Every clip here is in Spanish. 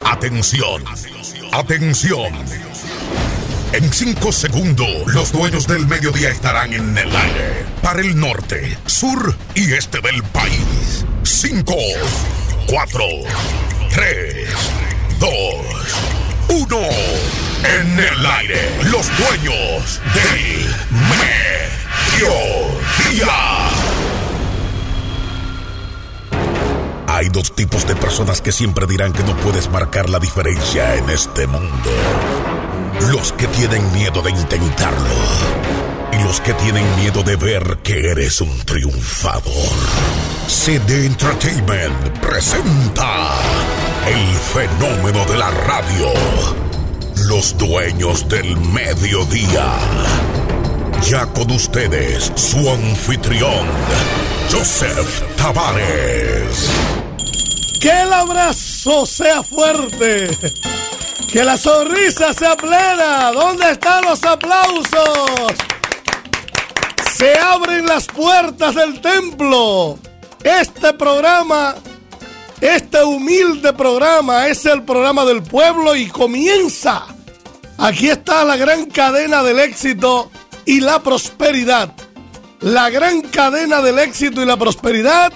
Atención, atención. En cinco segundos, los dueños del mediodía estarán en el aire. Para el norte, sur y este del país. Cinco, cuatro, tres, dos, uno. En el aire, los dueños del mediodía. Hay dos tipos de personas que siempre dirán que no puedes marcar la diferencia en este mundo. Los que tienen miedo de intentarlo. Y los que tienen miedo de ver que eres un triunfador. CD Entertainment presenta el fenómeno de la radio. Los dueños del mediodía. Ya con ustedes, su anfitrión, Joseph Tavares. Que el abrazo sea fuerte. Que la sonrisa sea plena. ¿Dónde están los aplausos? Se abren las puertas del templo. Este programa, este humilde programa es el programa del pueblo y comienza. Aquí está la gran cadena del éxito y la prosperidad. La gran cadena del éxito y la prosperidad.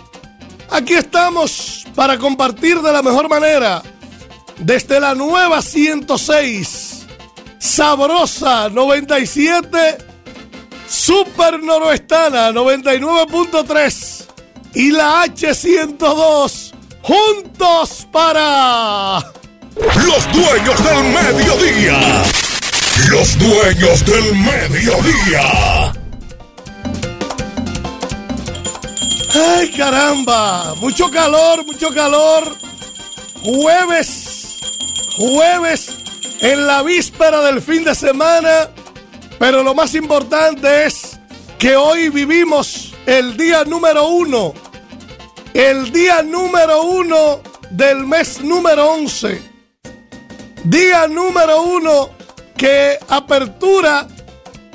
Aquí estamos para compartir de la mejor manera. Desde la nueva 106, sabrosa 97, super noroestana 99.3 y la H102, juntos para... Los dueños del mediodía. Los dueños del mediodía. ¡Ay, caramba! Mucho calor, mucho calor. Jueves, jueves en la víspera del fin de semana. Pero lo más importante es que hoy vivimos el día número uno. El día número uno del mes número 11. Día número uno que apertura,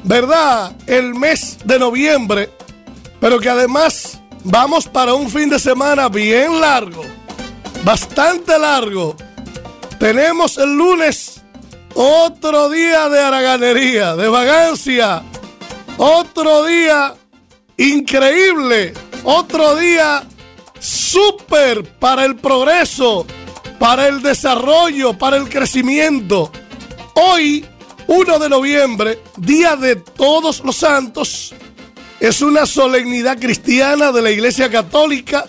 ¿verdad? El mes de noviembre. Pero que además vamos para un fin de semana bien largo, bastante largo. Tenemos el lunes otro día de haraganería, de vagancia, otro día increíble, otro día súper para el progreso, para el desarrollo, para el crecimiento. Hoy, 1 de noviembre, Día de Todos los Santos, es una solemnidad cristiana de la Iglesia Católica,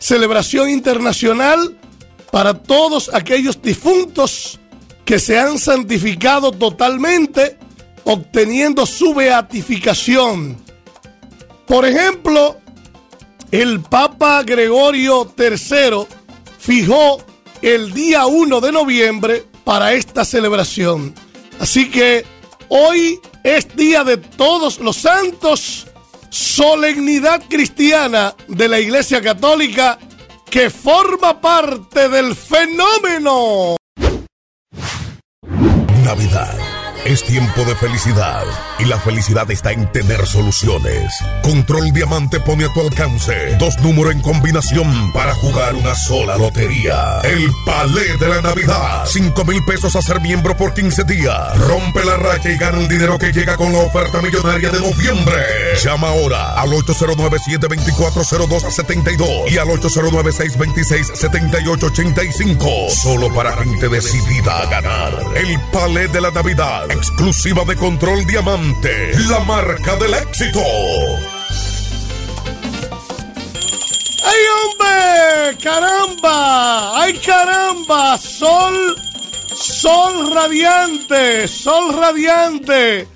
celebración internacional para todos aquellos difuntos que se han santificado totalmente, obteniendo su beatificación. Por ejemplo, el Papa Gregorio III fijó el día 1 de noviembre para esta celebración. Así que hoy es día de todos los santos solemnidad cristiana de la Iglesia Católica que forma parte del fenómeno. Navidad. Es tiempo de felicidad y la felicidad está en tener soluciones. Control Diamante pone a tu alcance dos números en combinación para jugar una sola lotería. El Palé de la Navidad. 5 mil pesos a ser miembro por 15 días. Rompe la racha y gana el dinero que llega con la oferta millonaria de noviembre. Llama ahora al 809-724-0272 y al 809-626-7885. Solo para gente decidida a ganar. El Palé de la Navidad exclusiva de Control Diamante, la marca del éxito. ¡Ay, hombre! ¡Caramba! ¡Ay, caramba! Sol, sol radiante, sol radiante.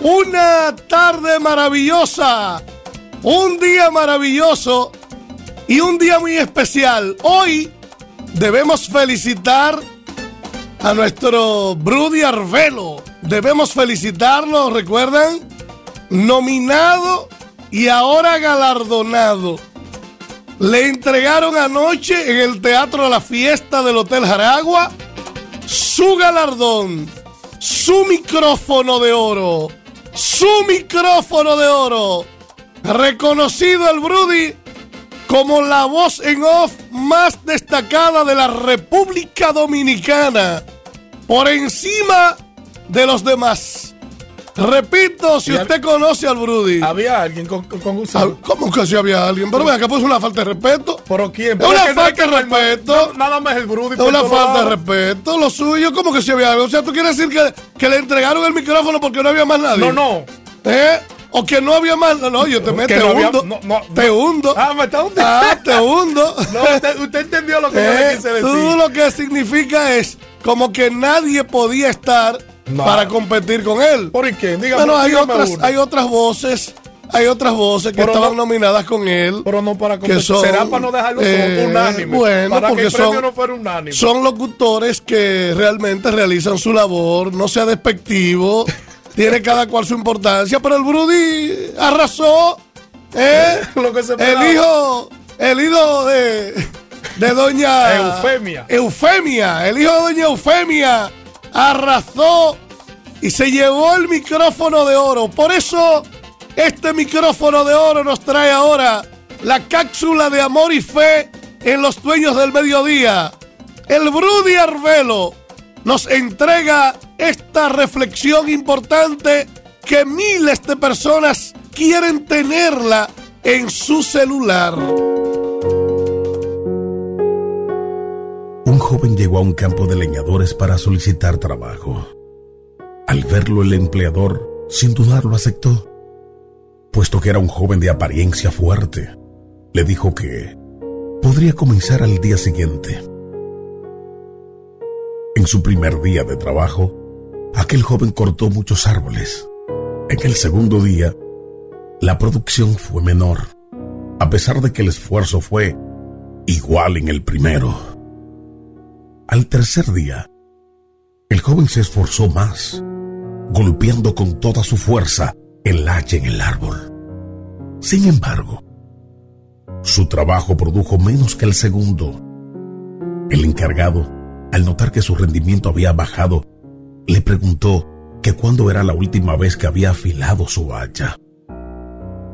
Una tarde maravillosa, un día maravilloso y un día muy especial. Hoy debemos felicitar a nuestro Brudy Arvelo. Debemos felicitarlo, ¿recuerdan? Nominado y ahora galardonado. Le entregaron anoche en el Teatro La Fiesta del Hotel Jaragua su galardón, su micrófono de oro, su micrófono de oro. Reconocido el Brudy como la voz en off más destacada de la República Dominicana, por encima los demás. Repito, si usted conoce al Brudi. Había alguien con, con, ah, ¿Cómo que si había alguien? Pero vea que puso una falta de respeto. ¿Pero quién? Una falta de respeto. nada más el. Es una falta de respeto. Lo suyo, ¿cómo que si había algo? O sea, ¿tú quieres decir que, que le entregaron el micrófono porque no había más nadie? No, no. ¿Eh? O que no había más. No, yo te meto. Te hundo. te hundo. Ah, me está hundiendo. Ah, te hundo. no, usted, entendió lo que yo le quise decir. Tú lo que significa es como que nadie podía estar para competir con él. ¿Por qué? Dígame, bueno, hay otras, hay otras voces. Hay otras voces que estaban nominadas con él. Pero no para competir. Será para no dejarlo eh, unánime. Bueno, para porque que el son, no fuera unánime. son locutores que realmente realizan su labor. No sea despectivo. tiene cada cual su importancia. Pero el Brudi arrasó. ¿eh? Lo que se el hijo, el hijo de, de doña Eufemia. Eufemia. El hijo de doña Eufemia arrasó y se llevó el micrófono de oro. Por eso este micrófono de oro nos trae ahora la cápsula de amor y fe en los dueños del mediodía. El Brudy Arbelo nos entrega esta reflexión importante que miles de personas quieren tenerla en su celular. Un joven llegó a un campo de leñadores para solicitar trabajo. Al verlo el empleador, sin dudarlo, aceptó, puesto que era un joven de apariencia fuerte. Le dijo que podría comenzar al día siguiente. En su primer día de trabajo, aquel joven cortó muchos árboles. En el segundo día, la producción fue menor, a pesar de que el esfuerzo fue igual en el primero. Al tercer día, el joven se esforzó más, golpeando con toda su fuerza el hacha en el árbol. Sin embargo, su trabajo produjo menos que el segundo. El encargado, al notar que su rendimiento había bajado, le preguntó que cuándo era la última vez que había afilado su hacha.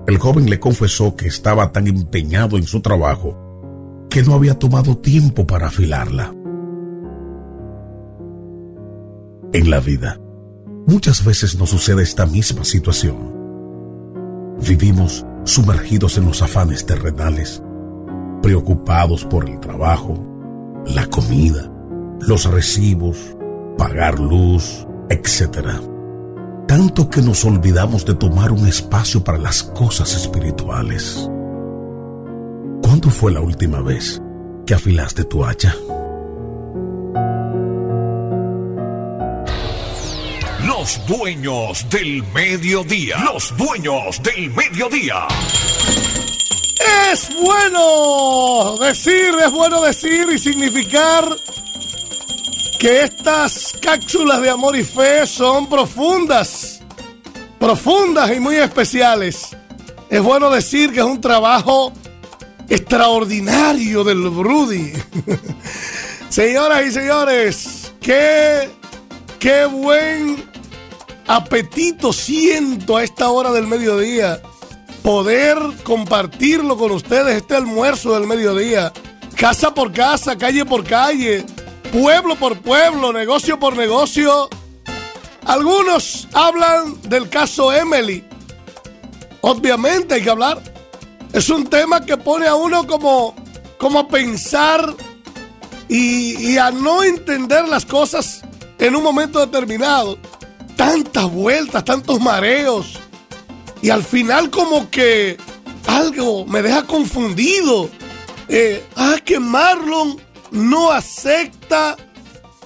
El joven le confesó que estaba tan empeñado en su trabajo que no había tomado tiempo para afilarla. En la vida, muchas veces nos sucede esta misma situación. Vivimos sumergidos en los afanes terrenales, preocupados por el trabajo, la comida, los recibos, pagar luz, etc. Tanto que nos olvidamos de tomar un espacio para las cosas espirituales. ¿Cuándo fue la última vez que afilaste tu hacha? Los dueños del mediodía. Los dueños del mediodía. Es bueno decir, es bueno decir y significar que estas cápsulas de amor y fe son profundas, profundas y muy especiales. Es bueno decir que es un trabajo extraordinario del Brudi. Señoras y señores, qué, qué buen apetito siento a esta hora del mediodía poder compartirlo con ustedes, este almuerzo del mediodía, casa por casa, calle por calle, pueblo por pueblo, negocio por negocio. Algunos hablan del caso Emily. Obviamente hay que hablar. Es un tema que pone a uno como, como a pensar y, a no entender las cosas en un momento determinado tantas vueltas, tantos mareos. Y al final como que algo me deja confundido. Eh, ah, que Marlon no acepta.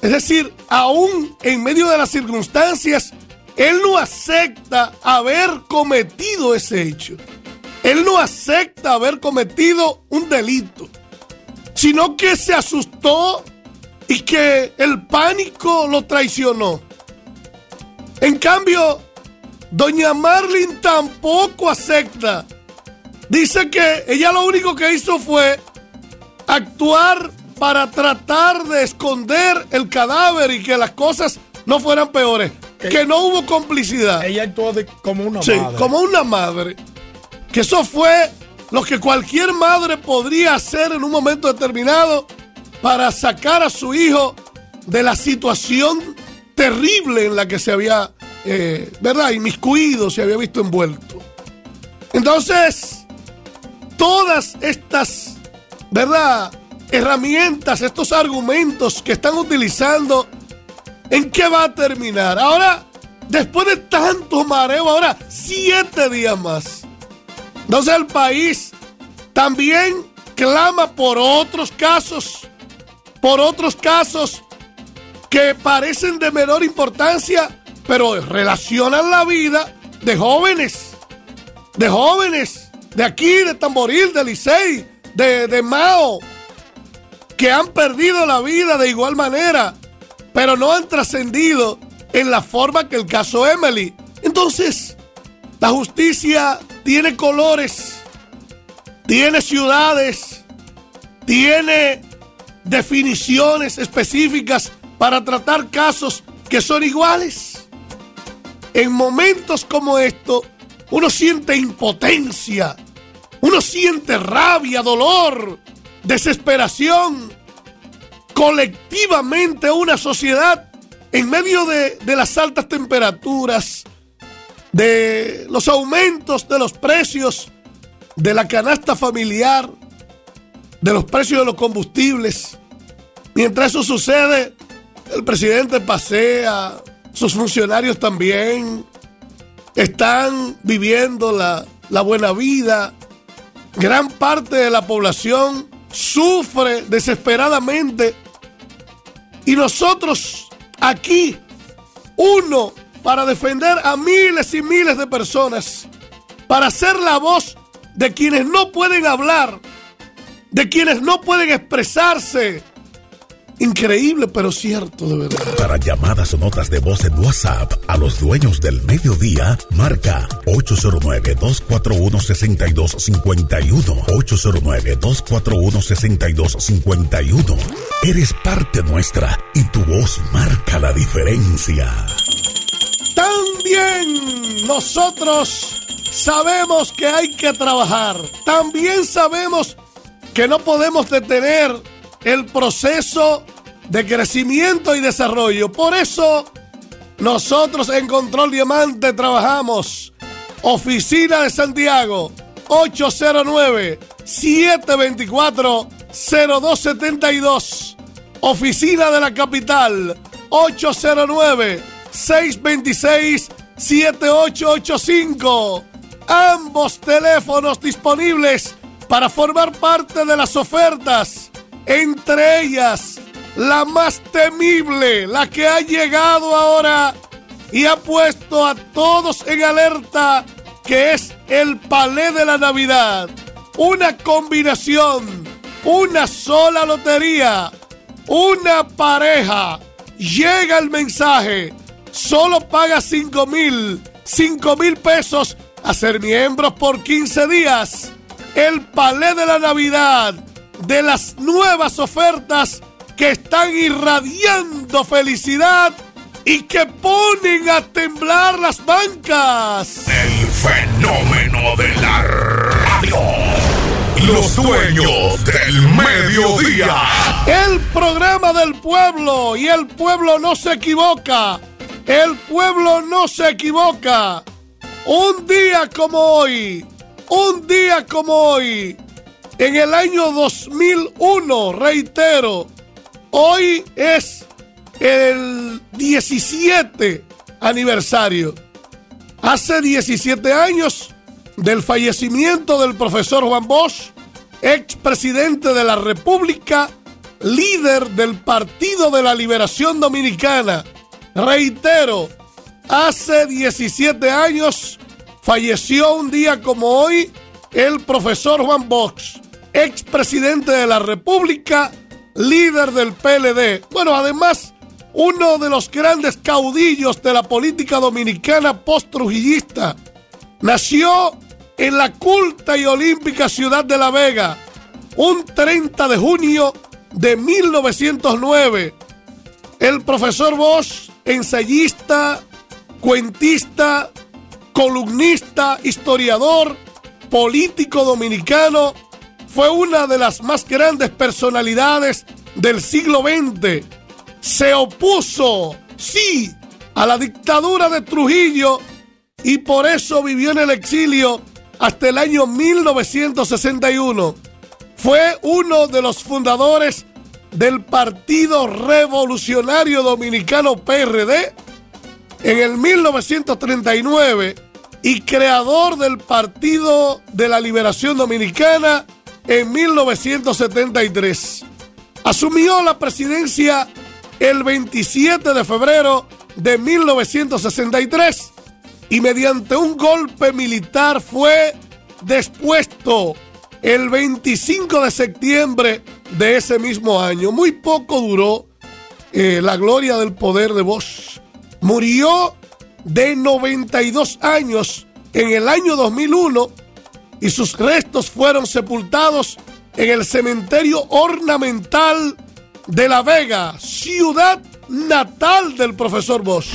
Es decir, aún en medio de las circunstancias, él no acepta haber cometido ese hecho. Él no acepta haber cometido un delito, sino que se asustó y que el pánico lo traicionó. En cambio, doña Marlene tampoco acepta. Dice que ella lo único que hizo fue actuar para tratar de esconder el cadáver y que las cosas no fueran peores. Que, no hubo complicidad. Ella actuó como una sí, como una madre. Que eso fue lo que cualquier madre podría hacer en un momento determinado para sacar a su hijo de la situación terrible en la que se había, eh, ¿verdad?, inmiscuido, se había visto envuelto. Entonces, todas estas, ¿verdad?, herramientas, estos argumentos que están utilizando, ¿en qué va a terminar? Ahora, después de tanto mareo, ahora siete días más. Entonces el país también clama por otros casos, por otros casos que parecen de menor importancia, pero relacionan la vida de jóvenes, de jóvenes, de aquí, de Tamboril, de Licey, de, de Mao, que han perdido la vida de igual manera, pero no han trascendido en la forma que el caso Emily. Entonces, la justicia tiene colores, tiene ciudades, tiene definiciones específicas para tratar casos que son iguales. En momentos como esto, uno siente impotencia, uno siente rabia, dolor, desesperación. Colectivamente una sociedad en medio de, de las altas temperaturas, de los aumentos de los precios de la canasta familiar, de los precios de los combustibles. Mientras eso sucede, el presidente pasea, sus funcionarios también están viviendo la, la buena vida. Gran parte de la población sufre desesperadamente. Y nosotros aquí, uno, para defender a miles y miles de personas, para ser la voz de quienes no pueden hablar, de quienes no pueden expresarse, Increíble, pero cierto, de verdad. Para llamadas o notas de voz en WhatsApp a los dueños del mediodía, marca 809-241-6251. 809-241-6251. Eres parte nuestra y tu voz marca la diferencia. También nosotros sabemos que hay que trabajar. También sabemos que no podemos detener el proceso de crecimiento y desarrollo. Por eso nosotros en Control Diamante trabajamos. Oficina de Santiago 809-724-0272. Oficina de la capital 809-626-7885. Ambos teléfonos disponibles para formar parte de las ofertas, entre ellas la más temible, la que ha llegado ahora y ha puesto a todos en alerta, que es el palé de la Navidad. Una combinación, una sola lotería, una pareja. Llega el mensaje, solo paga 5 mil, 5 mil pesos a ser miembros por 15 días el palé de la Navidad, de las nuevas ofertas que están irradiando felicidad y que ponen a temblar las bancas. El fenómeno de la radio. Los dueños del mediodía. El programa del pueblo y el pueblo no se equivoca. El pueblo no se equivoca. Un día como hoy, un día como hoy, en el año 2001, reitero, hoy es el 17 aniversario. Hace 17 años del fallecimiento del profesor Juan Bosch, expresidente de la República, líder del Partido de la Liberación Dominicana. Reitero, hace 17 años falleció un día como hoy el profesor Juan Bosch, expresidente de la República, líder del PLD. Bueno, además, uno de los grandes caudillos de la política dominicana post-trujillista. Nació en la culta y olímpica ciudad de La Vega, un 30 de junio de 1909. El profesor Bosch, ensayista, cuentista, columnista, historiador, político dominicano, fue una de las más grandes personalidades del siglo XX. Se opuso, sí, a la dictadura de Trujillo y por eso vivió en el exilio hasta el año 1961. Fue uno de los fundadores del Partido Revolucionario Dominicano PRD en el 1939 y creador del Partido de la Liberación Dominicana en 1973. Asumió la presidencia el 27 de febrero de 1963 y mediante un golpe militar fue despuesto el 25 de septiembre de ese mismo año. Muy poco duró eh, la gloria del poder de Bosch. Murió de 92 años en el año 2001 y sus restos fueron sepultados en el cementerio ornamental de La Vega, ciudad natal del profesor Bosch.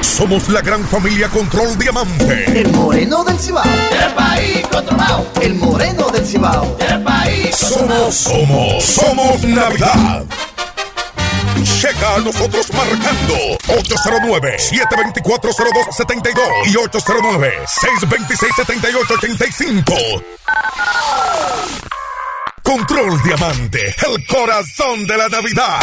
Somos la gran familia Control Diamante. El moreno del Cibao. El país controlado. El moreno del Cibao. El país Somos, somos, somos Navidad. Checa a nosotros marcando 809-724-0272 y 809-626-7885. Control Diamante, el corazón de la Navidad.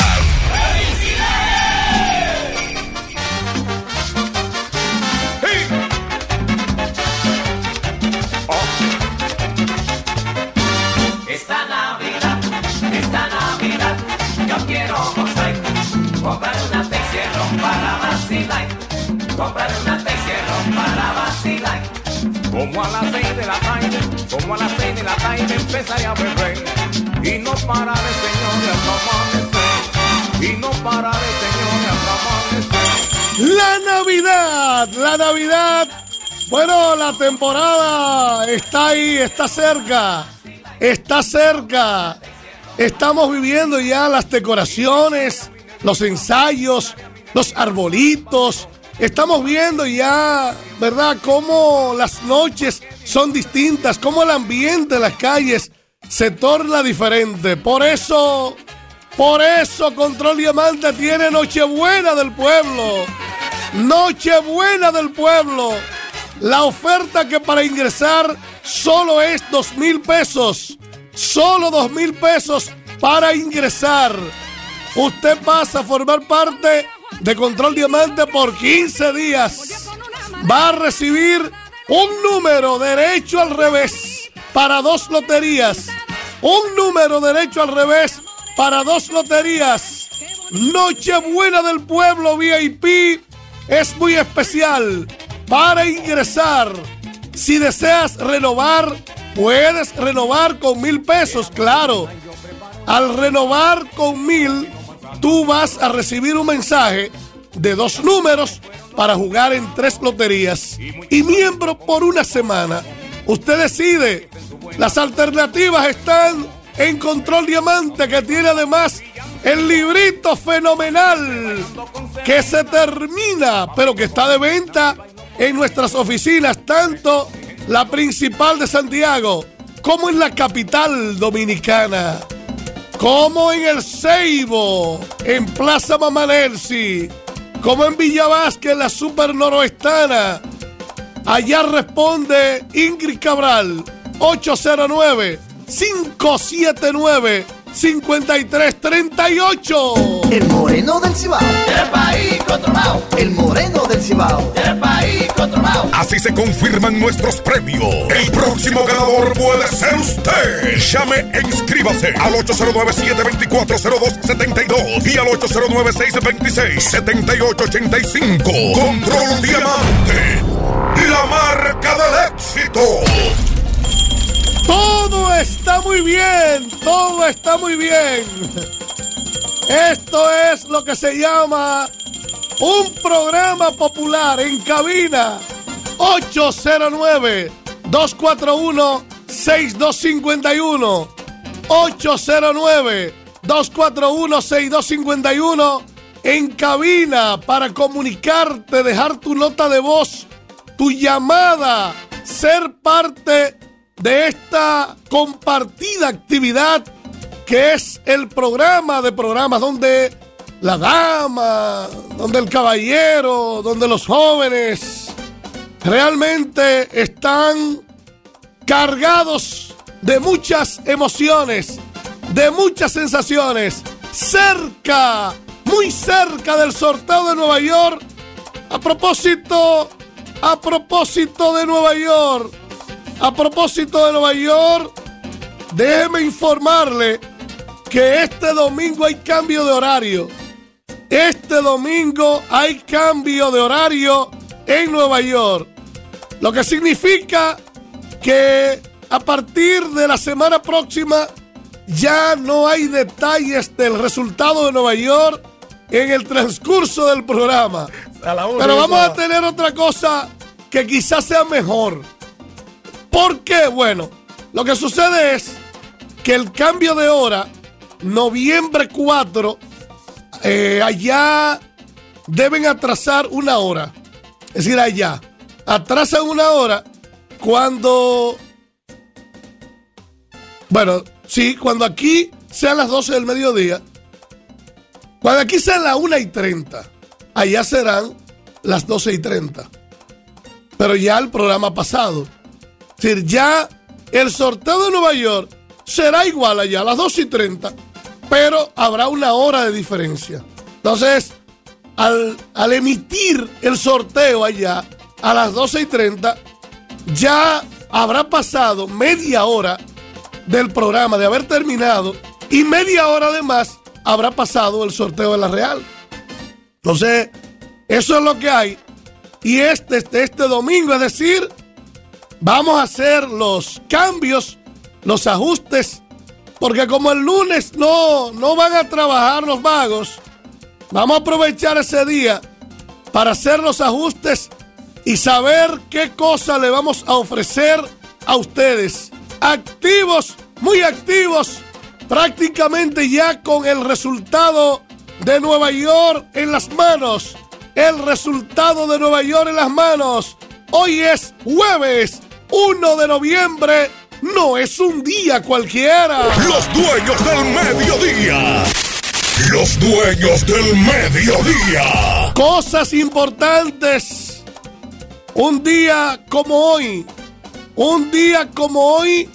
Comprar una Texierro para vacilar. Comprar una Texierro para vacilar. Como a las seis de la tarde, como a las seis de la tarde empezaré a beber. Y no pararé, señores, hasta amanecer. Y no pararé, señores, hasta amanecer. La Navidad, la Navidad. Bueno, la temporada está ahí, está cerca, está cerca. Estamos viviendo ya las decoraciones, los ensayos, los arbolitos. Estamos viendo ya, ¿verdad?, cómo las noches son distintas, cómo el ambiente en las calles se torna diferente. Por eso, por eso Control Diamante tiene Nochebuena del Pueblo. Nochebuena del Pueblo. La oferta que para ingresar solo es dos mil pesos. Solo dos mil pesos para ingresar. Usted pasa a formar parte de Control Diamante por 15 días. Va a recibir un número derecho al revés para dos loterías. Un número derecho al revés para dos loterías. Nochebuena del Pueblo VIP es muy especial. Para ingresar, si deseas renovar, puedes renovar con mil pesos, claro. Al renovar con mil, tú vas a recibir un mensaje de dos números para jugar en tres loterías y miembro por una semana. Usted decide. Las alternativas están en Control Diamante, que tiene además el librito fenomenal que se termina, pero que está de venta en nuestras oficinas, tanto la principal de Santiago como en la capital dominicana, como en el Ceibo, en Plaza Mamanelsi, como en Villa Vázquez, la Super Noroestana. Allá responde Ingrid Cabral, 809 579 5338. El moreno del Cibao. El país. El moreno del Cibao. El país controlado. Así se confirman nuestros premios. El próximo ganador puede ser usted. Llame e inscríbase al 809-724-0272 y al 809-626-7885. Control Diamante. La marca del éxito. Todo está muy bien, todo está muy bien. Esto es lo que se llama un programa popular en cabina 809-241-6251. 809-241-6251 en cabina para comunicarte, dejar tu nota de voz, tu llamada, ser parte de esta compartida actividad que es el programa de programas donde la dama, donde el caballero, donde los jóvenes realmente están cargados de muchas emociones, de muchas sensaciones, cerca, muy cerca del sorteo de Nueva York. A propósito, a propósito de Nueva York, a propósito de Nueva York, déjeme informarle que este domingo hay cambio de horario. Este domingo hay cambio de horario en Nueva York. Lo que significa que a partir de la semana próxima ya no hay detalles del resultado de Nueva York en el transcurso del programa. Pero vamos a tener otra cosa que quizás sea mejor. ¿Por qué? Bueno, lo que sucede es que el cambio de hora, noviembre 4, eh, allá deben atrasar una hora. Es decir, allá. Atrasan una hora cuando... Bueno, sí, cuando aquí sean las 12 del mediodía. Cuando aquí sean las 1 y 30. Allá serán las 12 y 30. Pero ya el programa pasado. Es decir, ya el sorteo de Nueva York será igual allá a las 2 y 30 pero habrá una hora de diferencia. Entonces, al, emitir el sorteo allá a las 12 y 30, ya habrá pasado media hora del programa de haber terminado y media hora además habrá pasado el sorteo de la Real. Entonces, eso es lo que hay. Y este, este, este domingo, es decir, vamos a hacer los cambios, los ajustes porque como el lunes no, no van a trabajar los vagos, vamos a aprovechar ese día para hacer los ajustes y saber qué cosa le vamos a ofrecer a ustedes. Activos, muy activos, prácticamente ya con el resultado de Nueva York en las manos. El resultado de Nueva York en las manos. Hoy es jueves 1 de noviembre no es un día cualquiera. Los dueños del mediodía. Los dueños del mediodía. Cosas importantes. Un día como hoy. Un día como hoy.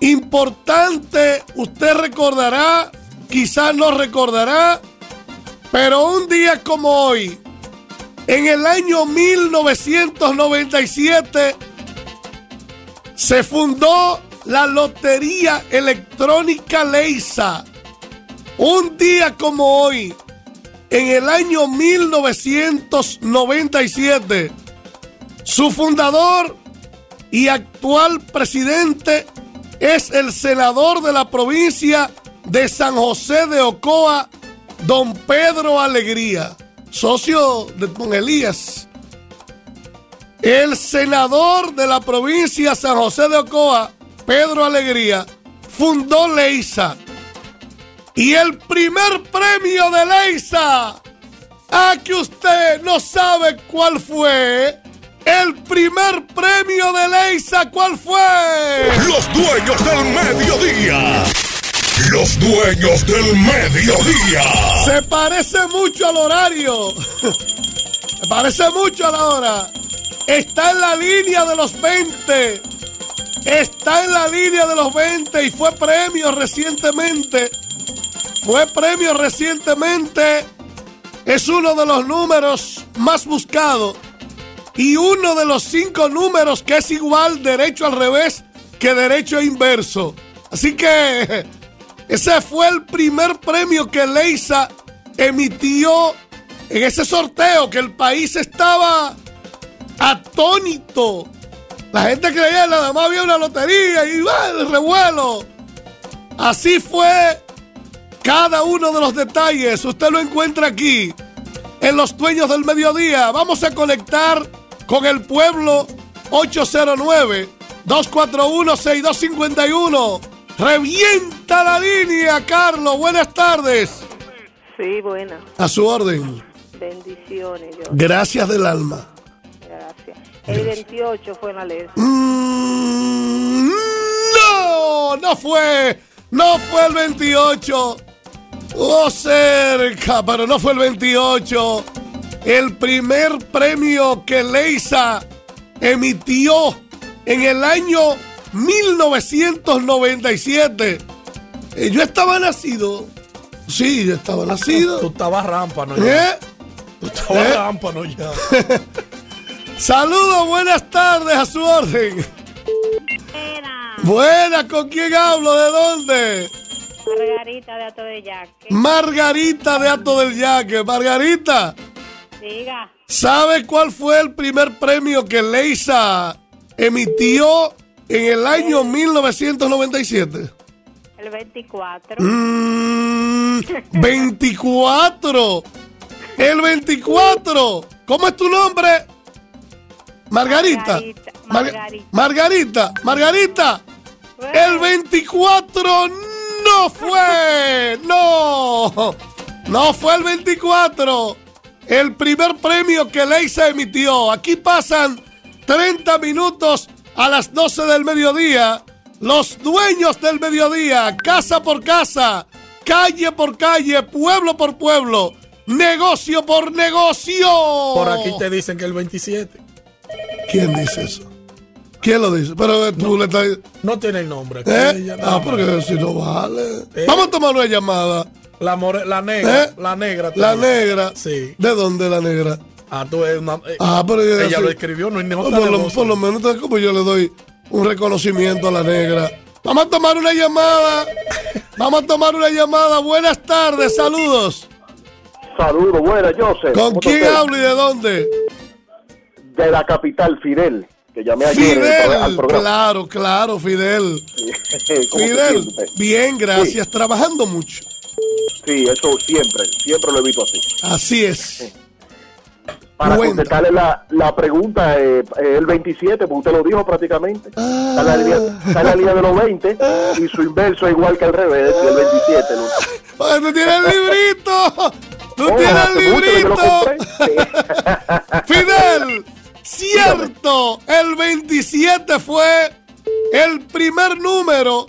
Importante. Usted recordará. Quizás no recordará. Pero un día como hoy. En el año 1997 se fundó la Lotería Electrónica Leisa. Un día como hoy, en el año 1997, su fundador y actual presidente es el senador de la provincia de San José de Ocoa, don Pedro Alegría, socio de Don Elías. El senador de la provincia San José de Ocoa, Pedro Alegría, fundó Leisa. Y el primer premio de Leisa, a que usted no sabe cuál fue. El primer premio de Leisa, ¿cuál fue? Los dueños del mediodía. Los dueños del mediodía. Se parece mucho al horario. Se parece mucho a la hora. Está en la línea de los 20. Está en la línea de los 20 y fue premio recientemente. Fue premio recientemente. Es uno de los números más buscados. Y uno de los cinco números que es igual derecho al revés que derecho inverso. Así que ese fue el primer premio que Leisa emitió en ese sorteo que el país estaba atónito. La gente creía que nada más había una lotería y va el revuelo. Así fue cada uno de los detalles. Usted lo encuentra aquí en Los Dueños del Mediodía. Vamos a conectar con el pueblo 809-241-6251. Revienta la línea, Carlos. Buenas tardes. Sí, buenas. A su orden. Bendiciones. Gracias del alma. El 28 fue en la ley. Mm, no, no fue. No fue el 28. Oh, cerca, pero no fue el 28. El primer premio que Leisa emitió en el año 1997. Eh, yo estaba nacido. Sí, yo estaba nacido. Tú estabas rámpano ¿Eh? ya. Tú estabas ¿Eh? rámpano ya. Saludos, buenas tardes a su orden. Buenas, ¿con quién hablo? ¿De dónde? Margarita de Ato de Yaque. Margarita de Ato del Yaque. Margarita, Diga. ¿sabe cuál fue el primer premio que Leisa emitió en el año 1997? El 24. Mm, 24. El 24. ¿Cómo es tu nombre? Margarita. Margarita, Mar- Margarita. Margarita. Margarita. El 24 no fue. No. No fue el 24. El primer premio que Leisa emitió. Aquí pasan 30 minutos a las 12 del mediodía. Los dueños del mediodía, casa por casa, calle por calle, pueblo por pueblo, negocio por negocio. Por aquí te dicen que el 27. ¿Quién dice eso? ¿Quién lo dice? Pero eh, tú le estás... No tiene el nombre. ¿Eh? Ah, porque si no vale. Eh. Vamos a tomar una llamada. La, more- la negra. ¿Eh? La negra. La también. negra. Sí. ¿De dónde la negra? Ah, tú eres una. eh, Ah, pero ella, ella sí. lo escribió, no hay nota por, lo, por lo menos entonces como yo le doy un reconocimiento a la negra. Vamos a tomar una llamada. Vamos a tomar una llamada. Buenas tardes, saludos. Saludos, buenas, Joseph. ¿Con ¿Cómo quién hablo y de dónde? De la capital, Fidel, que llamé ayer en el pro- al Fidel. programa. Claro, claro, Fidel. ¿Cómo se Fidel, bien, gracias. Trabajando mucho. Sí, eso siempre, siempre lo he visto así. Así es. Para Cuenta. contestarle la, la pregunta, eh, el 27, porque usted lo dijo prácticamente, Ah. está, en la línea, está la línea de los 20 y su inverso es igual que al revés, el 27. ¿no? Oye, tú tienes el librito. Tú Oh, tienes el librito. Fidel, cierto, el 27 fue el primer número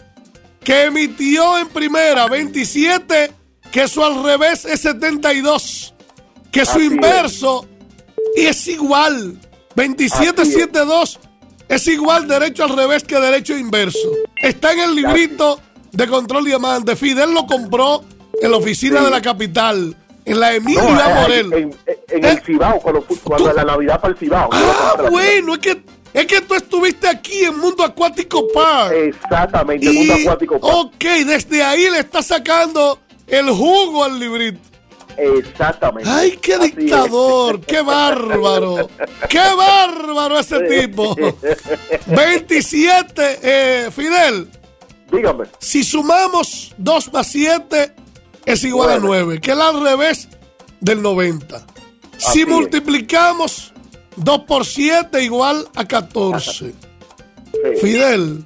que emitió en primera. 27, que su al revés es 72, que su Así es. inverso y es igual. 2772 es igual derecho al revés que derecho inverso. Está en el librito de control diamante. Fidel lo compró en la oficina Sí. de la capital, en la No, Emilia eh, Morel. en, en- en ¿Eh? el Cibao, cuando, cuando la Navidad para el Cibao. Ah, bueno, es que, es que tú estuviste aquí en Mundo Acuático Park. Exactamente, el mundo acuático. Park. Ok, desde ahí le está sacando el jugo al librito. Exactamente. ¡Ay, qué Así es. dictador! ¡Qué bárbaro! ¡Qué bárbaro ese tipo! 27, eh, Fidel. Dígame. Si sumamos 2 más 7 es igual a Nueve. 9, que es al revés del 90. Así Si es. multiplicamos 2 por 7 igual a 14. Sí. Fidel,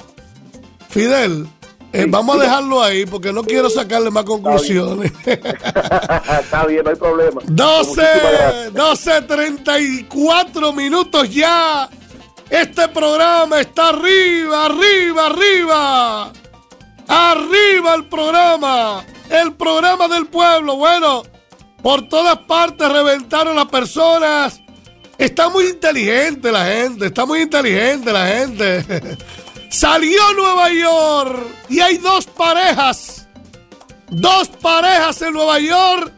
Fidel, eh, Sí, vamos a dejarlo ahí porque no quiero sacarle más conclusiones. Está bien, no hay problema. 12, Muchísimas gracias. 12, 34 minutos ya. Este programa está arriba, arriba, arriba. Arriba el programa. El programa del pueblo. Bueno, por todas partes reventaron las personas. Está muy inteligente la gente. Está muy inteligente la gente. Salió Nueva York y hay dos parejas. Dos parejas en Nueva York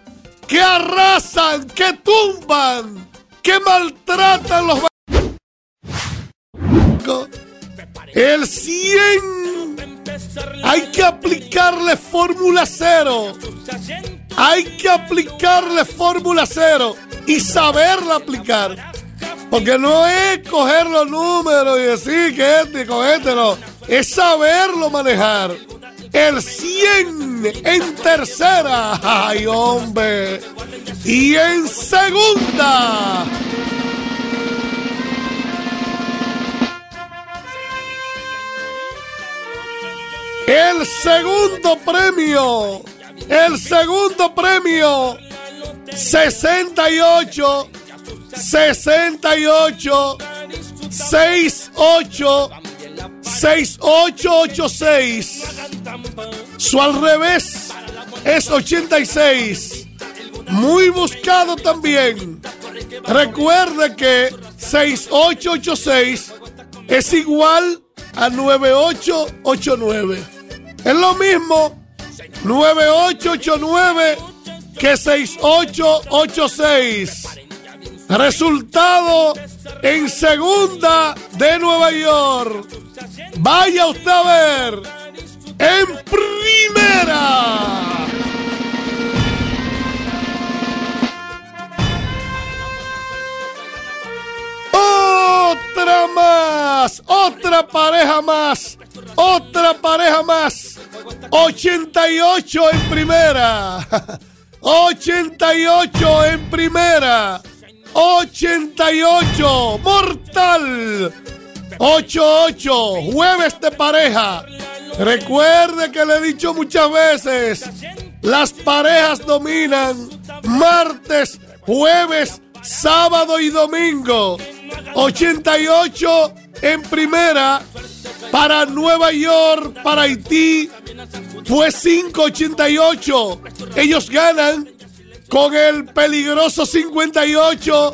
que arrasan, que tumban, que maltratan los. El 100 hay que aplicarle fórmula cero. Hay que aplicarle fórmula cero y saberla aplicar. Porque no es coger los números y decir que este y con. Es saberlo manejar. El 100 en tercera. Ay, hombre. Y en segunda. El segundo premio. El segundo premio. 68. 68. 68 6886. Su al revés es 86. Muy buscado también. Recuerde que 6886 es igual a 9889. Es lo mismo 9889 que 6886. Resultado en segunda de Nueva York. Vaya usted a ver. En primera. Otra más. Otra pareja más. Otra pareja más. 88 en primera. 88 en primera. 88. Mortal. 88. Jueves de pareja. Recuerde que le he dicho muchas veces. Las parejas dominan martes, jueves, sábado y domingo. 88 en primera para Nueva York, para Haití. Fue 588. Ellos ganan con el peligroso 58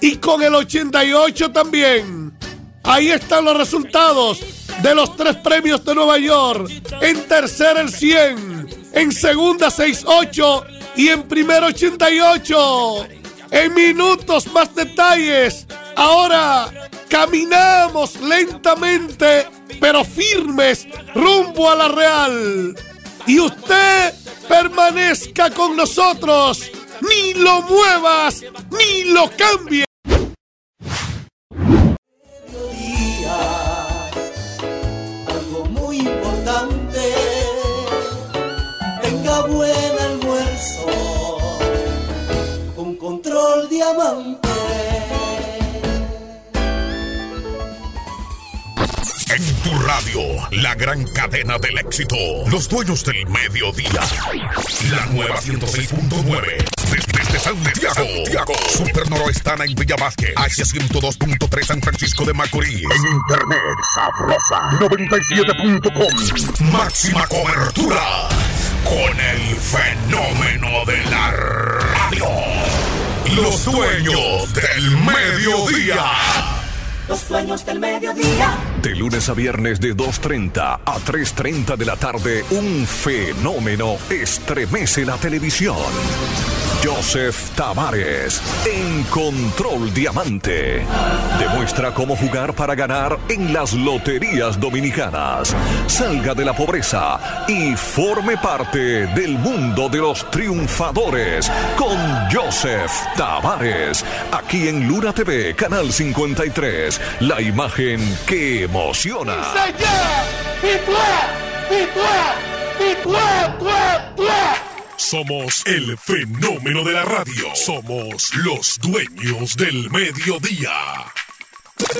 y con el 88 también. Ahí están los resultados de los tres premios de Nueva York. En tercera el 100, en segunda 68 y en primera 88. En minutos más detalles. Ahora caminamos lentamente pero firmes rumbo a la Real. Y usted permanezca con nosotros. Ni lo muevas, ni lo cambies. algo muy importante. Tenga radio, la gran cadena del éxito. Los dueños del mediodía. La nueva 106.9. Desde, desde Santiago. Santiago. Super Noroestana en Villa Vázquez. H102.3 San Francisco de Macorís. En internet, sabrosa. 97.com. Máxima cobertura. Con el fenómeno de la radio. Los dueños del mediodía. Los dueños del mediodía. De lunes a viernes de 2.30 a 3.30 de la tarde, un fenómeno estremece la televisión. Joseph Tavares en Control Diamante. Demuestra cómo jugar para ganar en las loterías dominicanas. Salga de la pobreza y forme parte del mundo de los triunfadores con Joseph Tavares. Aquí en Luna TV, Canal 53. La imagen que emociona. Somos el fenómeno de la radio. Somos los dueños del mediodía.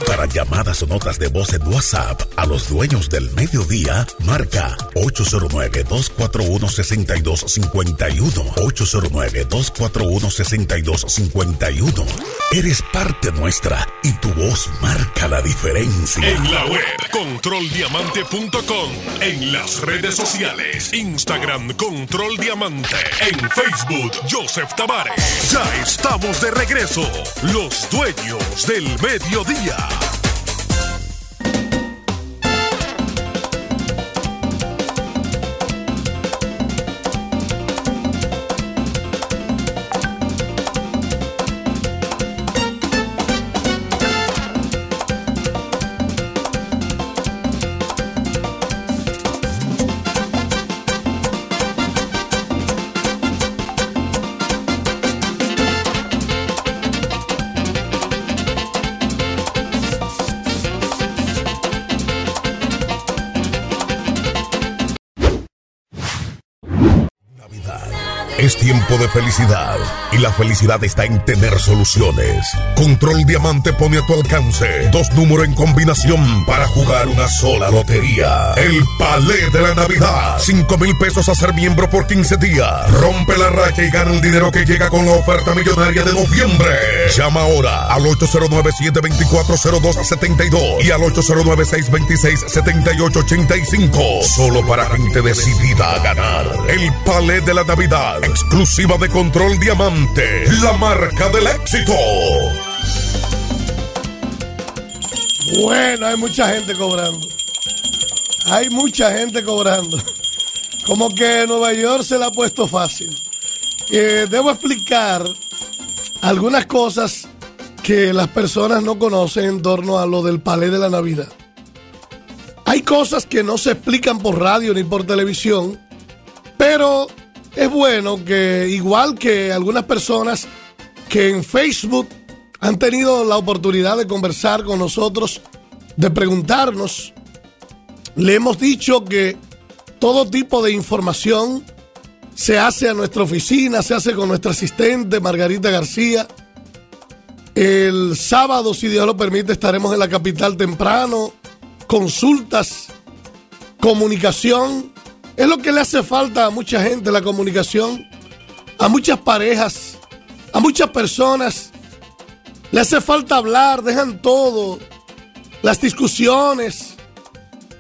Para llamadas o notas de voz en WhatsApp a los dueños del mediodía, marca 809-241-6251. 809-241-6251. Eres parte nuestra y tu voz marca la diferencia. En la web controldiamante.com, en las redes sociales, Instagram Control Diamante, en Facebook Joseph Tavares. Ya estamos de regreso, los dueños del mediodía. Es felicidad y la felicidad está en tener soluciones. Control Diamante pone a tu alcance dos números en combinación para jugar una sola lotería. El Palé de la Navidad. 5 mil pesos a ser miembro por 15 días. Rompe la racha y gana el dinero que llega con la oferta millonaria de noviembre. Llama ahora al 809-724-0272 y al 809-626-7885. Solo para gente decidida a ganar. El Palé de la Navidad exclusiva de Control Diamante, la marca del éxito. Bueno, hay mucha gente cobrando. Hay mucha gente cobrando. Como que Nueva York se la ha puesto fácil. Eh, debo explicar algunas cosas que las personas no conocen en torno a lo del palé de la Navidad. Hay cosas que no se explican por radio ni por televisión, pero es bueno que igual que algunas personas que en Facebook han tenido la oportunidad de conversar con nosotros, de preguntarnos, le hemos dicho que todo tipo de información se hace a nuestra oficina, se hace con nuestra asistente Margarita García. El sábado, si Dios lo permite, estaremos en la capital temprano. Consultas, comunicación. Es lo que le hace falta a mucha gente, la comunicación. A muchas parejas, a muchas personas. Le hace falta hablar, dejan todo. Las discusiones.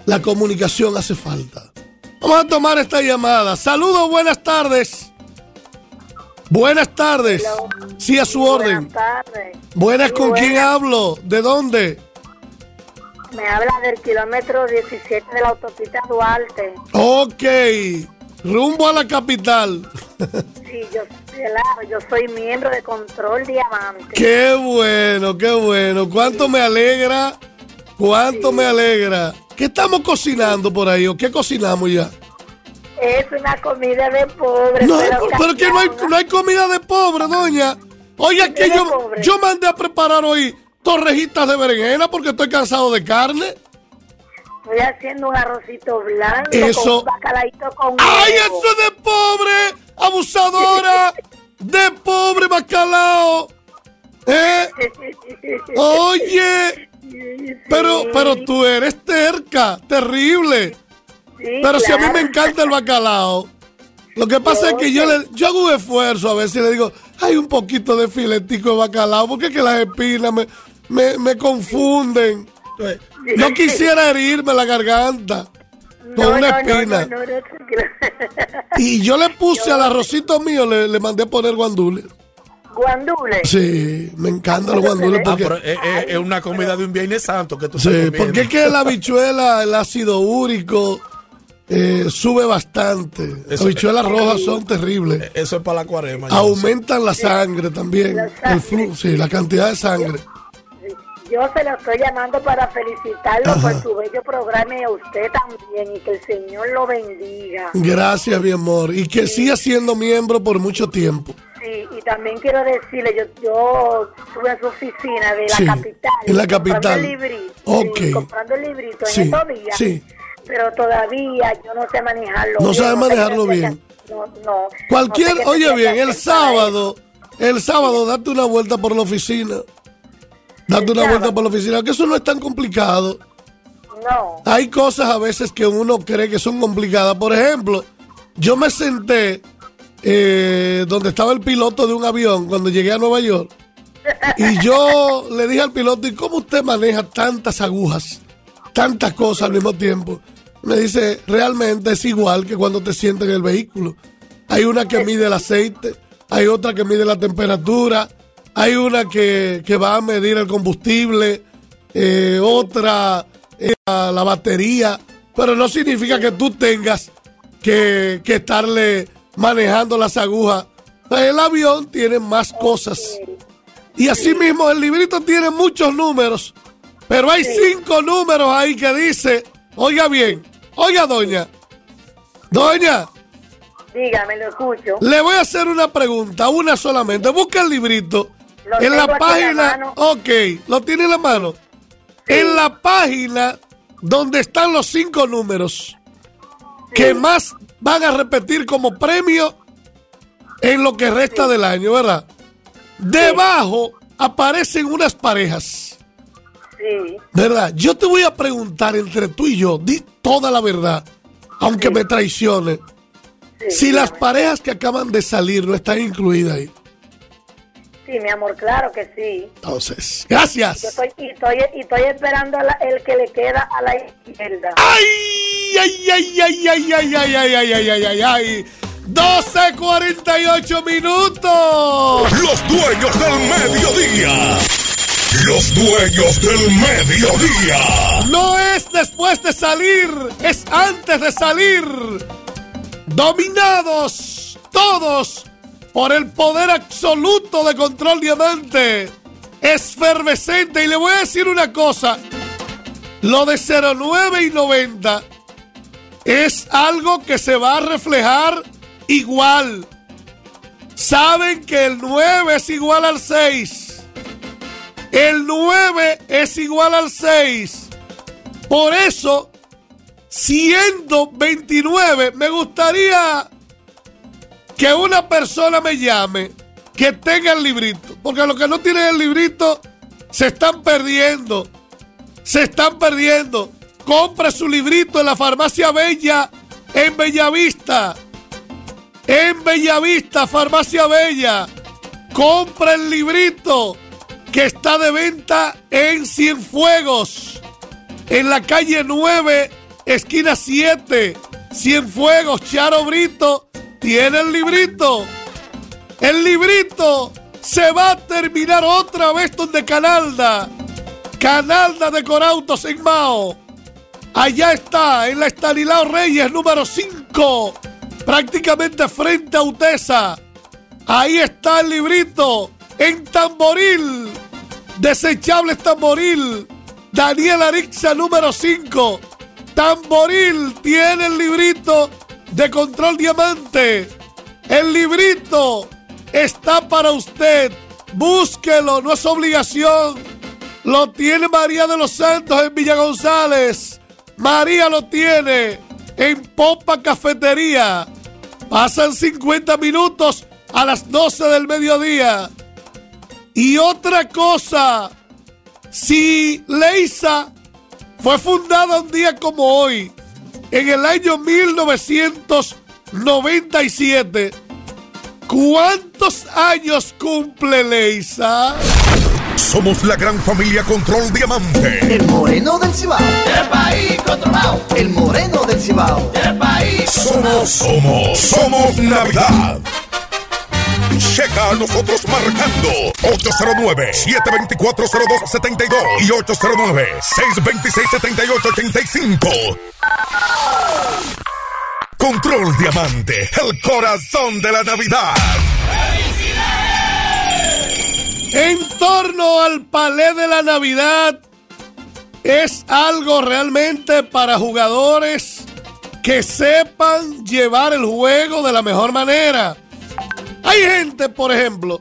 La comunicación hace falta. Vamos a tomar esta llamada. Saludos, buenas tardes. Buenas tardes. Sí, a su orden. Buenas tardes. Buenas, ¿con quién hablo? ¿De dónde? Me habla del kilómetro 17 de la autopista Duarte. Ok, rumbo a la capital. Sí, yo, claro, yo soy miembro de Control Diamante. Qué bueno, qué bueno. ¿Cuánto me alegra? ¿Cuánto me alegra? ¿Qué estamos cocinando por ahí o qué cocinamos ya? Es una comida de pobre. No, pero, pero que no hay, no hay comida de pobre, doña. Oye, que yo, pobre. yo mandé a preparar hoy torrejitas de berenjena porque estoy cansado de carne. Estoy haciendo un arrocito blanco Eso- con un bacalaíto con ¡Ay, huevo. eso es de pobre! ¡Abusadora! ¡De pobre bacalao! ¿Eh? Oye, pero, pero tú eres terca, terrible. Sí, Pero si a mí me encanta el bacalao. Lo que pasa es que yo, le, yo hago un esfuerzo a veces y le digo, hay un poquito de filetico de bacalao, porque es que las espinas me, me, me confunden. No quisiera herirme la garganta con No, una espina. no, no, no, tranquilo. Y yo le puse al arrocito mío, le, le mandé a poner guandules. Guandule. Sí, me encantan los guandules Ah, porque... pero es, es- es una comida de un Viernes Santo que tú Sí, porque es que la habichuela, el ácido úrico, eh, sube bastante. Las habichuelas rojas son terribles. Eso es para la cuarema. Aumentan la sangre también. El flujo, sí, la cantidad de sangre. Yo se lo estoy llamando para felicitarlo Ajá. por su bello programa y a usted también y que el Señor lo bendiga. Gracias, mi amor. Y que siga siendo miembro por mucho tiempo. Sí, y también quiero decirle, yo, yo estuve en su oficina de la Sí, capital. en la comprando capital. el librito, Ok. sí, comprando el librito Sí, en estos días. sí. Pero todavía yo no sé manejarlo No bien, sabe manejarlo bien. No, no. Cualquier, no sé qué oye bien, el sábado, el sábado, date una vuelta por la oficina. Date una vuelta por la oficina, que eso no es tan complicado. No. Hay cosas a veces que uno cree que son complicadas. Por ejemplo, yo me senté eh, donde estaba el piloto de un avión cuando llegué a Nueva York. Y yo le dije al piloto, ¿y cómo usted maneja tantas agujas? Tantas cosas al mismo tiempo. Me dice, realmente es igual que cuando te sientes en el vehículo. Hay una que mide el aceite, hay otra que mide la temperatura, hay una que, que va a medir el combustible, eh, otra eh, la la batería, pero no significa que tú tengas que, que estarle manejando las agujas. El avión tiene más cosas. Y así mismo el librito tiene muchos números, pero hay cinco números ahí que dice, oiga bien, oiga doña, doña, Dígame, lo escucho. le voy a hacer una pregunta, una solamente. Busca el librito. Lo en la página. ok, lo tiene en la mano. En la página donde están los cinco números que más van a repetir como premio, en lo que resta del año, ¿verdad? Debajo aparecen unas parejas, Sí. ¿verdad? Yo te voy a preguntar entre tú y yo, di toda la verdad, aunque me traicione, si las parejas que acaban de salir no están incluidas ahí. Sí, mi amor, claro que sí. Entonces, Yo gracias. estoy, y, estoy, y estoy esperando a la- el que le queda a la izquierda. ¡Ay, ay, ay, ay, ay, ay, ay, ay, ay, ay, ay, ay, ay! 12.48 minutos. Los dueños del mediodía. Los dueños del mediodía. No es después de salir, es antes de salir. Dominados todos por el poder absoluto de Control Diamante. Esfervescente. Y le voy a decir una cosa. Lo de 09 y 90 es algo que se va a reflejar igual. Saben que el 9 es igual al 6. El 9 es igual al 6. Por eso, siendo 29, me gustaría que una persona me llame que tenga el librito. Porque los que no tienen el librito se están perdiendo. Se están perdiendo. Compre su librito en la farmacia Bella en Bellavista. En Bellavista, farmacia Bella. Compra el librito que está de venta en Cienfuegos. En la calle 9, esquina 7. Cienfuegos, Charo Brito. Tiene el librito. El librito se va a terminar otra vez donde Canalda. Canalda de Corautos en Mao. Allá está, en la Estanilao Reyes número 5. Prácticamente frente a Utesa. Ahí está el librito. En Tamboril. Desechables Tamboril. Daniel Arixa número 5. Tamboril tiene el librito de Control Diamante. El librito está para usted. Búsquelo, no es obligación. Lo tiene María de los Santos en Villa González. María lo tiene en Popa Cafetería. Pasan 50 minutos a las 12 del mediodía. Y otra cosa, si Leisa fue fundada un día como hoy, en el año 1997, ¿cuántos años cumple Leisa? Somos la gran familia Control Diamante. El moreno del Cibao. Del país controlado. El moreno del Cibao. Del país Somos, somos, somos Navidad. Checa a nosotros marcando 809-724-0272 y 809-626-7885. Control Diamante, el corazón de la Navidad. En torno al palé de la Navidad es algo realmente para jugadores que sepan llevar el juego de la mejor manera. Hay gente, por ejemplo,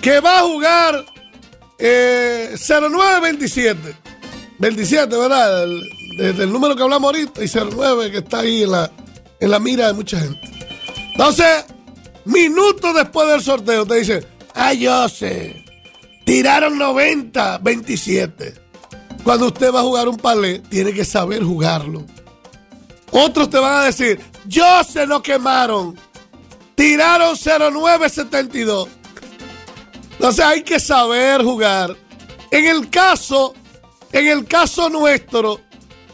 que va a jugar eh, 0927. 27, ¿verdad? El- Desde el número que hablamos ahorita y 09 que está ahí en la, en la mira de mucha gente. Entonces, minutos después del sorteo te dicen, ah, yo sé, tiraron 90, 27. Cuando usted va a jugar un palé, tiene que saber jugarlo. Otros te van a decir, yo se lo quemaron. Tiraron 0972. Entonces hay que saber jugar. En el caso, en el caso nuestro,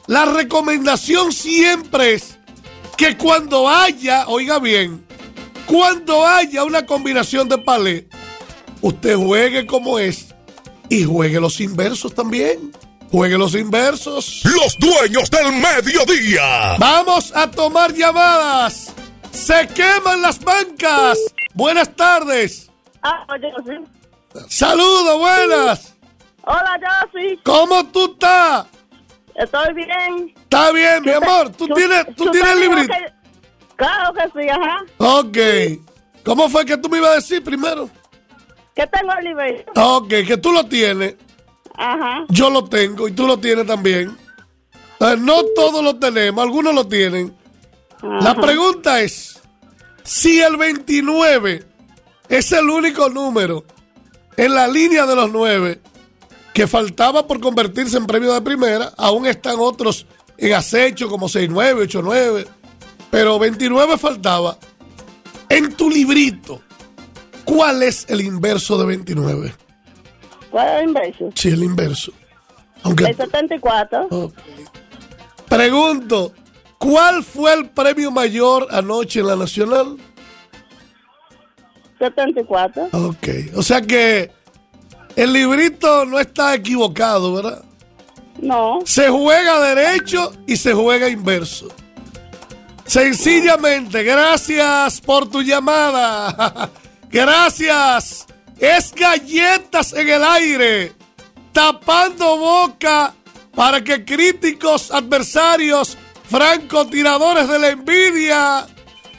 la recomendación siempre es que cuando haya, oiga bien, cuando haya una combinación de palé, usted juegue como es y juegue los inversos también. Juegue los inversos. Los dueños del mediodía. Vamos a tomar llamadas. Se queman las bancas. Buenas tardes. Ah, sí. Saludos, buenas. Hola, sí. ¿Cómo tú estás? Estoy bien. Está bien, mi amor. ¿Tú tienes, tú tienes el librito? que- Claro que sí, ajá. Ok. ¿Cómo fue que tú me ibas a decir primero? Que tengo el librito. Ok, que tú lo tienes. Ajá. Yo lo tengo y tú lo tienes también. Eh, no todos lo tenemos, algunos lo tienen. La pregunta es, Si el 29 es el único número en la línea de los 9 que faltaba por convertirse en premio de primera, aún están otros en acecho como 6-9, 8-9, pero 29 faltaba. En tu librito, ¿cuál es el inverso de 29? ¿Cuál es el inverso? Sí, el inverso. Aunque, El 74. Pregunto, ¿cuál fue el premio mayor anoche en la Nacional? 74. Ok, o sea que el librito no está equivocado, ¿verdad? No. Se juega derecho y se juega inverso. Sencillamente, gracias por tu llamada. gracias. Es galletas en el aire, tapando boca para que críticos, adversarios, francotiradores de la envidia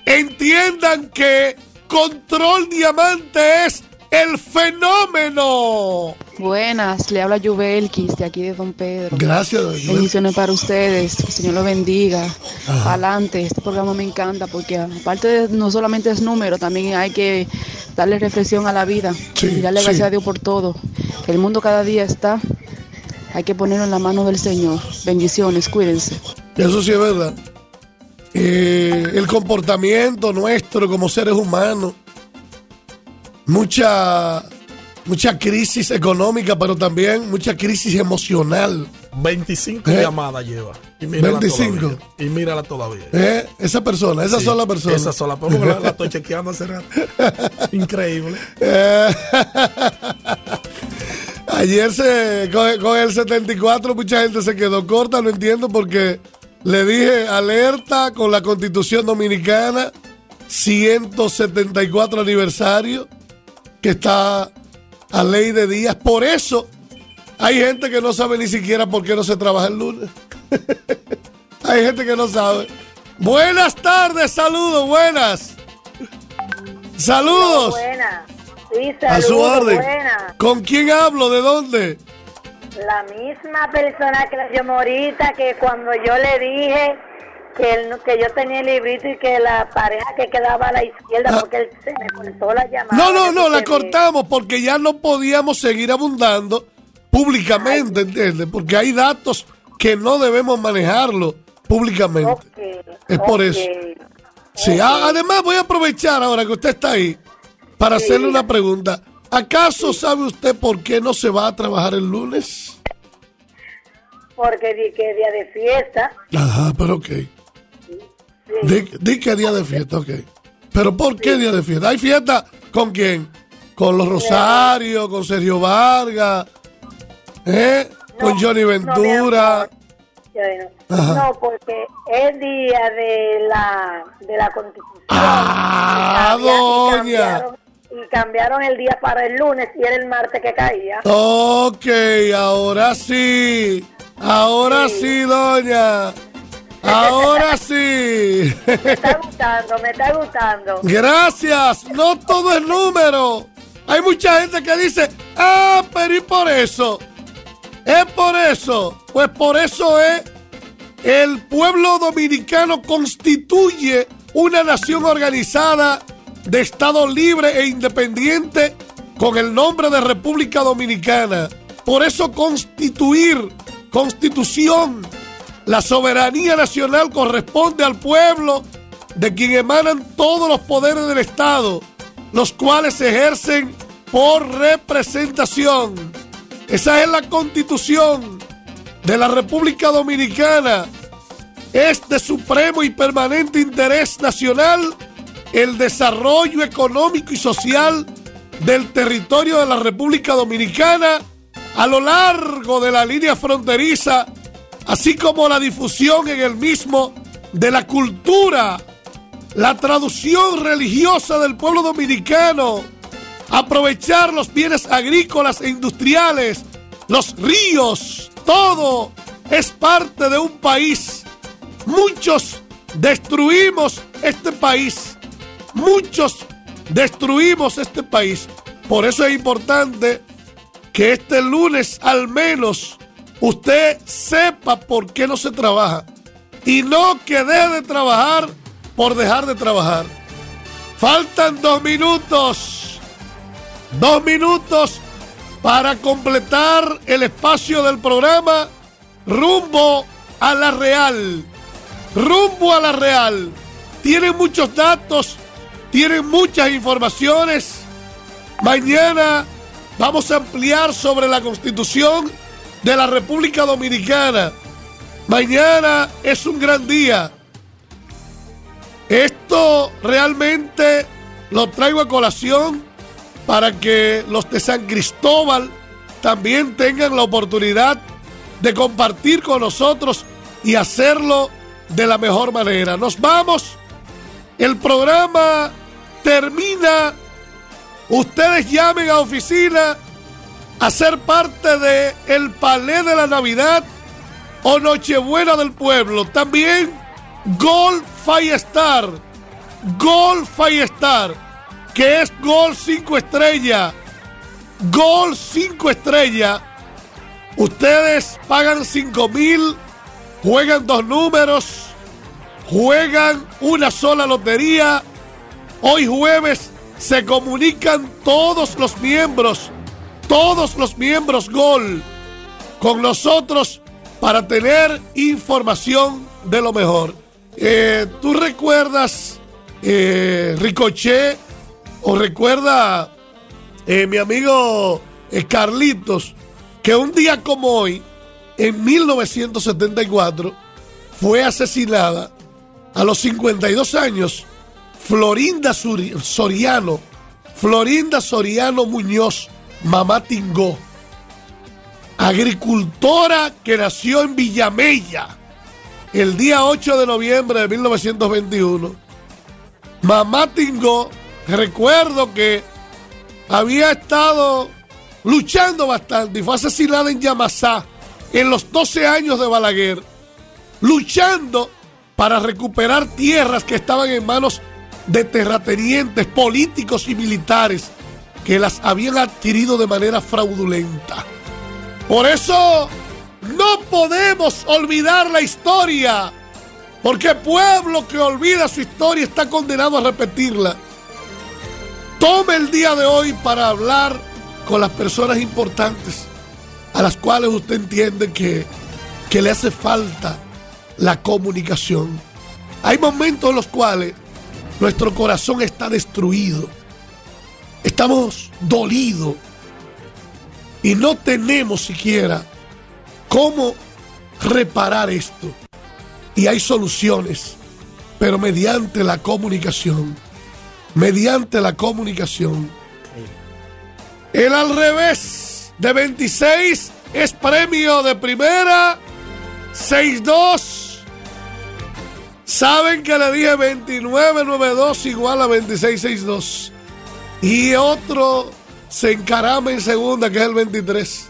entiendan que Control Diamante es el fenómeno. Buenas, le habla Yubelkis de aquí de Don Pedro. Gracias, Yubelkis. Bendiciones para ustedes, que el Señor lo bendiga. Ajá. Adelante, este programa me encanta porque aparte de no solamente es número, también hay que darle reflexión a la vida y darle sí. gracias a Dios por todo. El mundo cada día está, hay que ponerlo en la mano del Señor. Bendiciones, cuídense. Eso sí es verdad. Eh, el comportamiento nuestro como seres humanos, mucha, mucha crisis económica, pero también mucha crisis emocional. 25 ¿Eh? llamadas lleva. Y mírala 25. todavía. Y mírala todavía. ¿Eh? Esa persona, esa Sí, sola persona. Esa sola persona. La, la estoy chequeando hace rato. Increíble. Eh, Ayer se, con, con el 74 mucha gente se quedó corta, no entiendo porque le dije alerta con la constitución dominicana, 174 aniversario, que está a ley de días. Por eso hay gente que no sabe ni siquiera por qué no se trabaja el lunes. hay gente que no sabe. Buenas tardes, saludos, buenas. Saludos. Buena. Sí, A su orden. ¿Con quién hablo? ¿De dónde? La misma persona que la llamó ahorita, que cuando yo le dije que, él- que yo tenía el librito y que la pareja que quedaba a la izquierda, porque él se me cortó la llamada. No, no, no, la cortamos porque ya no podíamos seguir abundando públicamente, ¿entiendes? Porque hay datos que no debemos manejarlo públicamente. Es por eso. Sí, a- además voy a aprovechar ahora que usted está ahí para Sí. hacerle una pregunta. ¿Acaso sabe usted por qué no se va a trabajar el lunes? Porque di que día de fiesta. Ajá, pero ok. Di, di que día de fiesta, ok. Pero ¿por qué día de fiesta? ¿Hay fiesta con quién? Con los Rosarios, con Sergio Vargas, ¿eh? con Johnny Ventura. Ajá. No, porque es día de la, de la constitución. Ah, Y cambia- y doña. cambiaron- Y cambiaron el día para el lunes y era el martes que caía. Ok, ahora sí. Ahora sí, doña. Ahora sí. Me está gustando, me está gustando. Gracias. No todo es número. Hay mucha gente que dice, ah, pero ¿y por eso? Es por eso. Pues por eso es, el pueblo dominicano constituye una nación organizada de Estado libre e independiente con el nombre de República Dominicana. Por eso constituir, constitución, la soberanía nacional corresponde al pueblo de quien emanan todos los poderes del Estado, los cuales se ejercen por representación. Esa es la constitución de la República Dominicana. Es de supremo y permanente interés nacional el desarrollo económico y social del territorio de la República Dominicana a lo largo de la línea fronteriza, así como la difusión en el mismo de la cultura, la traducción religiosa del pueblo dominicano, aprovechar los bienes agrícolas e industriales, los ríos, todo es parte de un país. Muchos destruimos este país. Muchos destruimos este país. Por eso es importante que este lunes al menos usted sepa por qué no se trabaja. Y no que deje de trabajar por dejar de trabajar. Faltan dos minutos. Dos minutos para completar el espacio del programa rumbo a la Real. Rumbo a la Real. Tienen muchos datos, tienen muchas informaciones. Mañana vamos a ampliar sobre la constitución de la República Dominicana. Mañana es un gran día. Esto realmente lo traigo a colación para que los de San Cristóbal también tengan la oportunidad de compartir con nosotros y hacerlo de la mejor manera. Nos vamos. El programa termina. Ustedes llamen a oficina a ser parte de el Palé de la Navidad o Nochebuena del Pueblo. También Gol Star. Gol Star. Que es Gol 5 estrella. Gol 5 estrella. Ustedes pagan 5 mil. Juegan dos números. Juegan una sola lotería. Hoy jueves se comunican todos los miembros. Todos los miembros Gol con nosotros para tener información de lo mejor. Eh, ¿Tú recuerdas, eh, o recuerda eh, mi amigo eh, Carlitos, que un día como hoy, en 1974, fue asesinada a los 52 años Florinda Soriano, Florinda Soriano Muñoz, mamá Tingó, agricultora que nació en Villamella el día 8 de noviembre de 1921. Mamá Tingó, recuerdo que había estado luchando bastante y fue asesinada en Yamasá en los 12 años de Balaguer, luchando para recuperar tierras que estaban en manos de terratenientes políticos y militares que las habían adquirido de manera fraudulenta. Por eso no podemos olvidar la historia, porque pueblo que olvida su historia está condenado a repetirla. Tome el día de hoy para hablar con las personas importantes a las cuales usted entiende que, que le hace falta la comunicación. Hay momentos en los cuales nuestro corazón está destruido. Estamos dolidos y no tenemos siquiera cómo reparar esto. Y hay soluciones, pero mediante la comunicación. Mediante la comunicación. El al revés de 26 es premio de primera. 6-2. Saben que le dije 29-92 igual a 26-62. Y otro se encarama en segunda, que es el 23.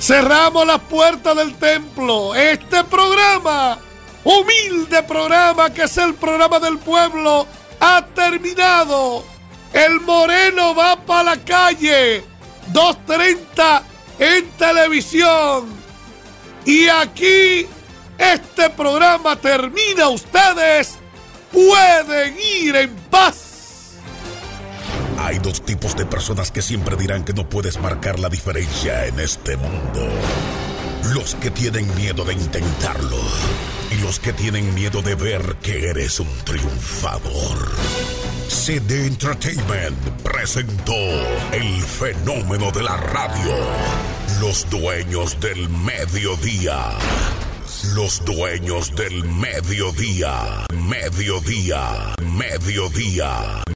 Cerramos las puertas del templo. Este programa, humilde programa que es el programa del pueblo, ha terminado. El Moreno va para la calle. 2.30 en televisión. Y aquí este programa termina. Ustedes pueden ir en paz. Hay dos tipos de personas que siempre dirán que no puedes marcar la diferencia en este mundo. Los que tienen miedo de intentarlo y los que tienen miedo de ver que eres un triunfador. CD Entertainment presentó el fenómeno de la radio. Los dueños del mediodía. Los dueños del mediodía. Mediodía. Mediodía.